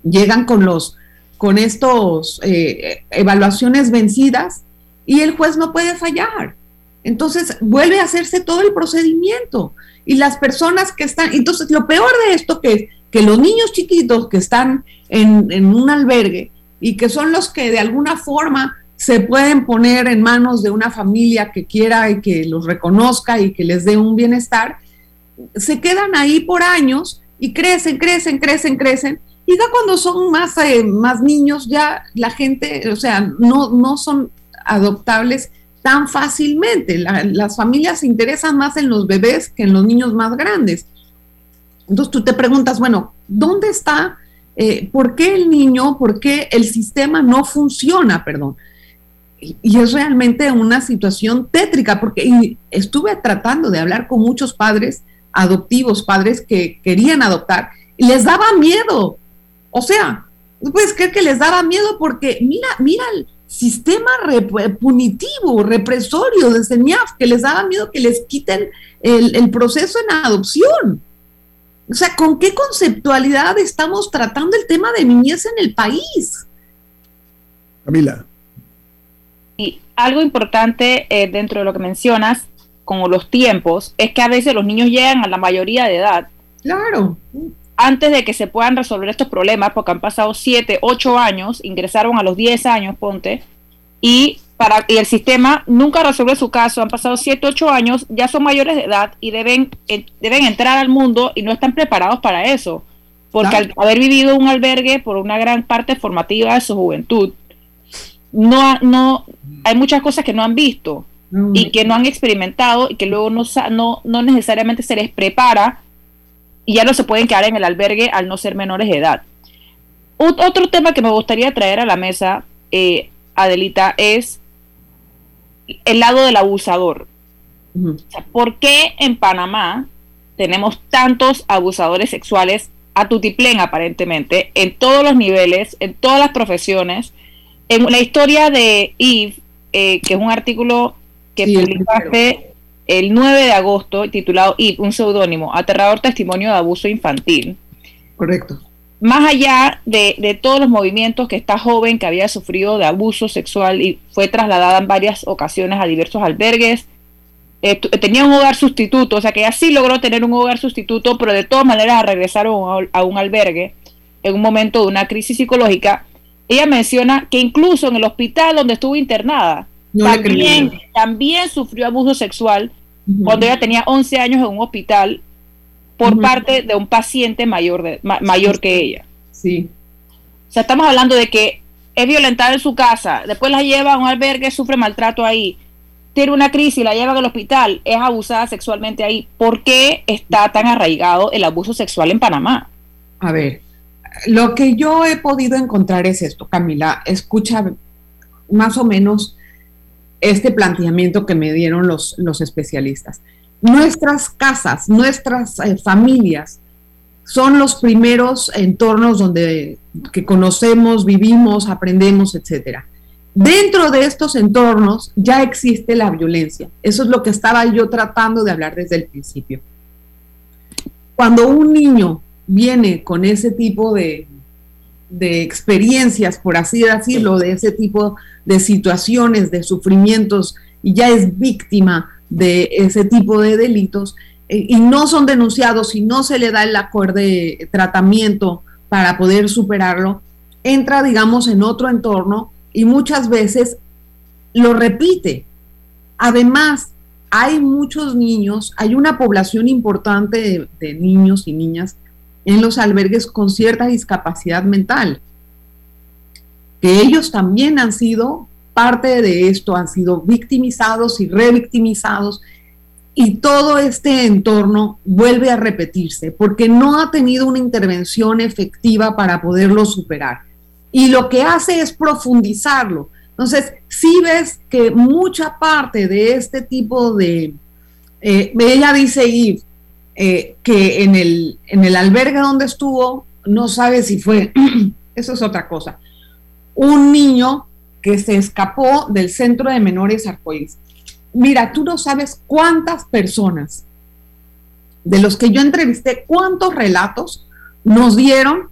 llegan con los con estos eh, evaluaciones vencidas y el juez no puede fallar. Entonces vuelve a hacerse todo el procedimiento y las personas que están, entonces lo peor de esto que es que los niños chiquitos que están en, en un albergue y que son los que de alguna forma se pueden poner en manos de una familia que quiera y que los reconozca y que les dé un bienestar, se quedan ahí por años y crecen, crecen, crecen, crecen. Y ya cuando son más, eh, más niños, ya la gente, o sea, no, no son adoptables tan fácilmente. las familias se interesan más en los bebés que en los niños más grandes. Entonces tú te preguntas, bueno, ¿dónde está? Eh, ¿Por qué el niño, por qué el sistema no funciona? Perdón y es realmente una situación tétrica, porque estuve tratando de hablar con muchos padres adoptivos, padres que querían adoptar, y les daba miedo. O sea, puedes creer que les daba miedo porque mira, mira el sistema punitivo, represorio de CENIAF, que les daba miedo que les quiten el, el proceso en adopción. O sea, ¿con qué conceptualidad estamos tratando el tema de niñez en el país? Camila algo importante eh, dentro de lo que mencionas, como los tiempos, es que a veces los niños llegan a la mayoría de edad. Claro. Antes de que se puedan resolver estos problemas, porque han pasado 7, 8 años, ingresaron a los 10 años, ponte, y, para, y el sistema nunca resuelve su caso, han pasado 7, 8 años, ya son mayores de edad y deben, eh, deben entrar al mundo y no están preparados para eso, porque al haber vivido un albergue por una gran parte formativa de su juventud, no, no, hay muchas cosas que no han visto y que no han experimentado y que luego no, no, no necesariamente se les prepara y ya no se pueden quedar en el albergue al no ser menores de edad. otro tema que me gustaría traer a la mesa, eh, Adelita, es el lado del abusador. ¿Por qué en Panamá tenemos tantos abusadores sexuales a tutiplén aparentemente, en todos los niveles, en todas las profesiones? En la historia de Eve, eh, que es un artículo que publicaste el 9 de agosto, titulado Eve, un seudónimo, aterrador testimonio de abuso infantil. Correcto. Más allá de, todos los movimientos que esta joven que había sufrido de abuso sexual y fue trasladada en varias ocasiones a diversos albergues, eh, tenía un hogar sustituto, o sea que así logró tener un hogar sustituto, pero de todas maneras regresaron a un albergue en un momento de una crisis psicológica ella menciona que incluso en el hospital donde estuvo internada, también, sufrió abuso sexual cuando ella tenía 11 años en un hospital por parte de un paciente mayor, de, mayor que ella. Sí. O sea, estamos hablando de que es violentada en su casa, después la lleva a un albergue, sufre maltrato ahí, tiene una crisis, la llevan al hospital, es abusada sexualmente ahí. ¿Por qué está tan arraigado el abuso sexual en Panamá? A ver, lo que yo he podido encontrar es esto, Camila, escucha más o menos este planteamiento que me dieron los, los especialistas. Nuestras casas, nuestras eh, familias son los primeros entornos donde que conocemos, vivimos, aprendemos, etcétera. Dentro de estos entornos ya existe la violencia. Eso es lo que estaba yo tratando de hablar desde el principio. Cuando un niño viene con ese tipo de, experiencias, por así decirlo, de ese tipo de situaciones, de sufrimientos, y ya es víctima de ese tipo de delitos, eh, y no son denunciados y no se le da el acorde tratamiento para poder superarlo, entra, digamos, en otro entorno y muchas veces lo repite. Además, hay muchos niños, hay una población importante de niños y niñas en los albergues con cierta discapacidad mental, que ellos también han sido parte de esto, han sido victimizados y revictimizados, y todo este entorno vuelve a repetirse porque no ha tenido una intervención efectiva para poderlo superar. Y lo que hace es profundizarlo. Entonces, si ves que mucha parte de este tipo de, eh, ella dice, Yves, eh, que en el, en el albergue donde estuvo, no sabe si fue, eso es otra cosa, un niño que se escapó del centro de menores arcoíris. Mira, tú no sabes cuántas personas de los que yo entrevisté, ¿cuántos relatos nos dieron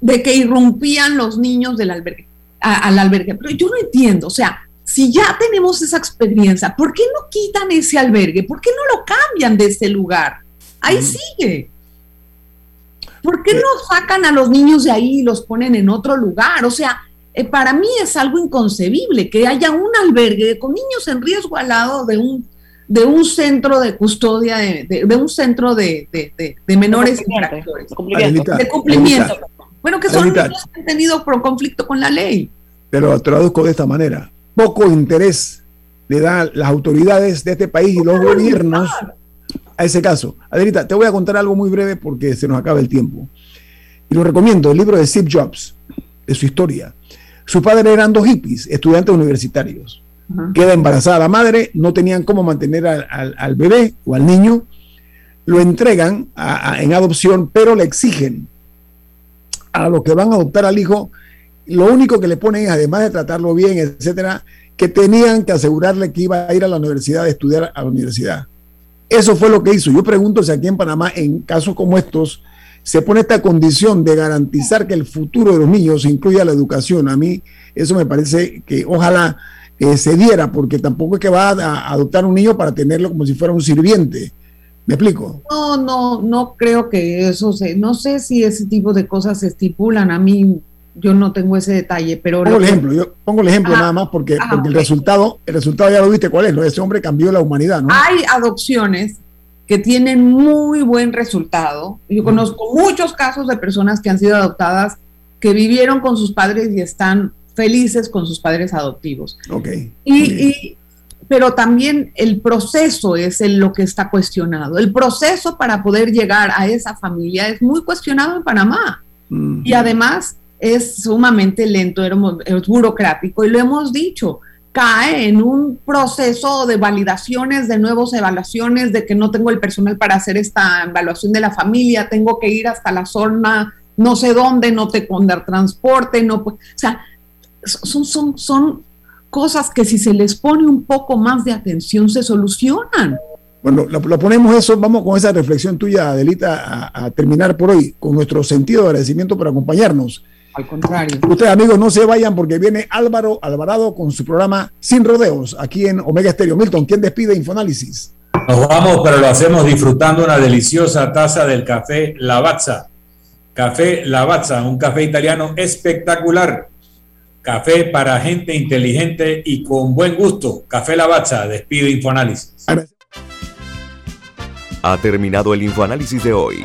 de que irrumpían los niños del albergue, al albergue? Pero yo no entiendo, o sea, si ya tenemos esa experiencia, ¿por qué no quitan ese albergue? ¿Por qué no lo cambian de ese lugar? Ahí sigue. ¿Por qué no sacan a los niños de ahí y los ponen en otro lugar? O sea, eh, para mí es algo inconcebible que haya un albergue con niños en riesgo al lado de un, de un centro de custodia, de, un centro de, menores infractores. De cumplimiento. Bueno, que son niños que han tenido conflicto con la ley. Pero lo traduzco de esta manera. Poco interés le dan las autoridades de este país y los gobiernos a ese caso. Adelita, te voy a contar algo muy breve porque se nos acaba el tiempo. Y lo recomiendo, el libro de Steve Jobs, de su historia. Su padre eran dos hippies, estudiantes universitarios. Queda embarazada la madre, no tenían cómo mantener al, bebé o al niño. Lo entregan en adopción, pero le exigen a los que van a adoptar al hijo, lo único que le ponen es, además de tratarlo bien, etcétera, que tenían que asegurarle que iba a ir a la universidad a estudiar a la universidad. Eso fue lo que hizo. Yo pregunto si aquí en Panamá, en casos como estos, se pone esta condición de garantizar que el futuro de los niños incluya la educación. A mí eso me parece que ojalá eh, se diera, porque tampoco es que va a, adoptar un niño para tenerlo como si fuera un sirviente. ¿Me explico? No, no, no creo que eso se, no sé si ese tipo de cosas se estipulan. A mí yo no tengo ese detalle, pero pongo el ejemplo, yo pongo el ejemplo nada más porque, el resultado, el resultado ya lo viste cuál es, ese hombre cambió la humanidad, ¿no? Hay adopciones que tienen muy buen resultado. Yo conozco muchos casos de personas que han sido adoptadas que vivieron con sus padres y están felices con sus padres adoptivos. Ok. Y, pero también el proceso es lo que está cuestionado. El proceso para poder llegar a esa familia es muy cuestionado en Panamá. Y además es sumamente lento, es burocrático y lo hemos dicho, cae en un proceso de validaciones, de nuevas evaluaciones, de que no tengo el personal para hacer esta evaluación de la familia, tengo que ir hasta la zona, no sé dónde, no te dar transporte, no, o sea, son, son, son cosas que si se les pone un poco más de atención se solucionan. Bueno, lo, ponemos eso, vamos con esa reflexión tuya, Adelita, a, a terminar por hoy, con nuestro sentido de agradecimiento por acompañarnos. Al contrario. Ustedes, amigos, no se vayan porque viene Álvaro Alvarado con su programa Sin Rodeos aquí en Omega Estéreo. Milton, ¿quién despide Infoanálisis? Nos vamos, pero lo hacemos disfrutando una deliciosa taza del café Lavazza. Café Lavazza, un café italiano espectacular. Café para gente inteligente y con buen gusto. Café Lavazza, despide Infoanálisis. Ha terminado el Infoanálisis de hoy.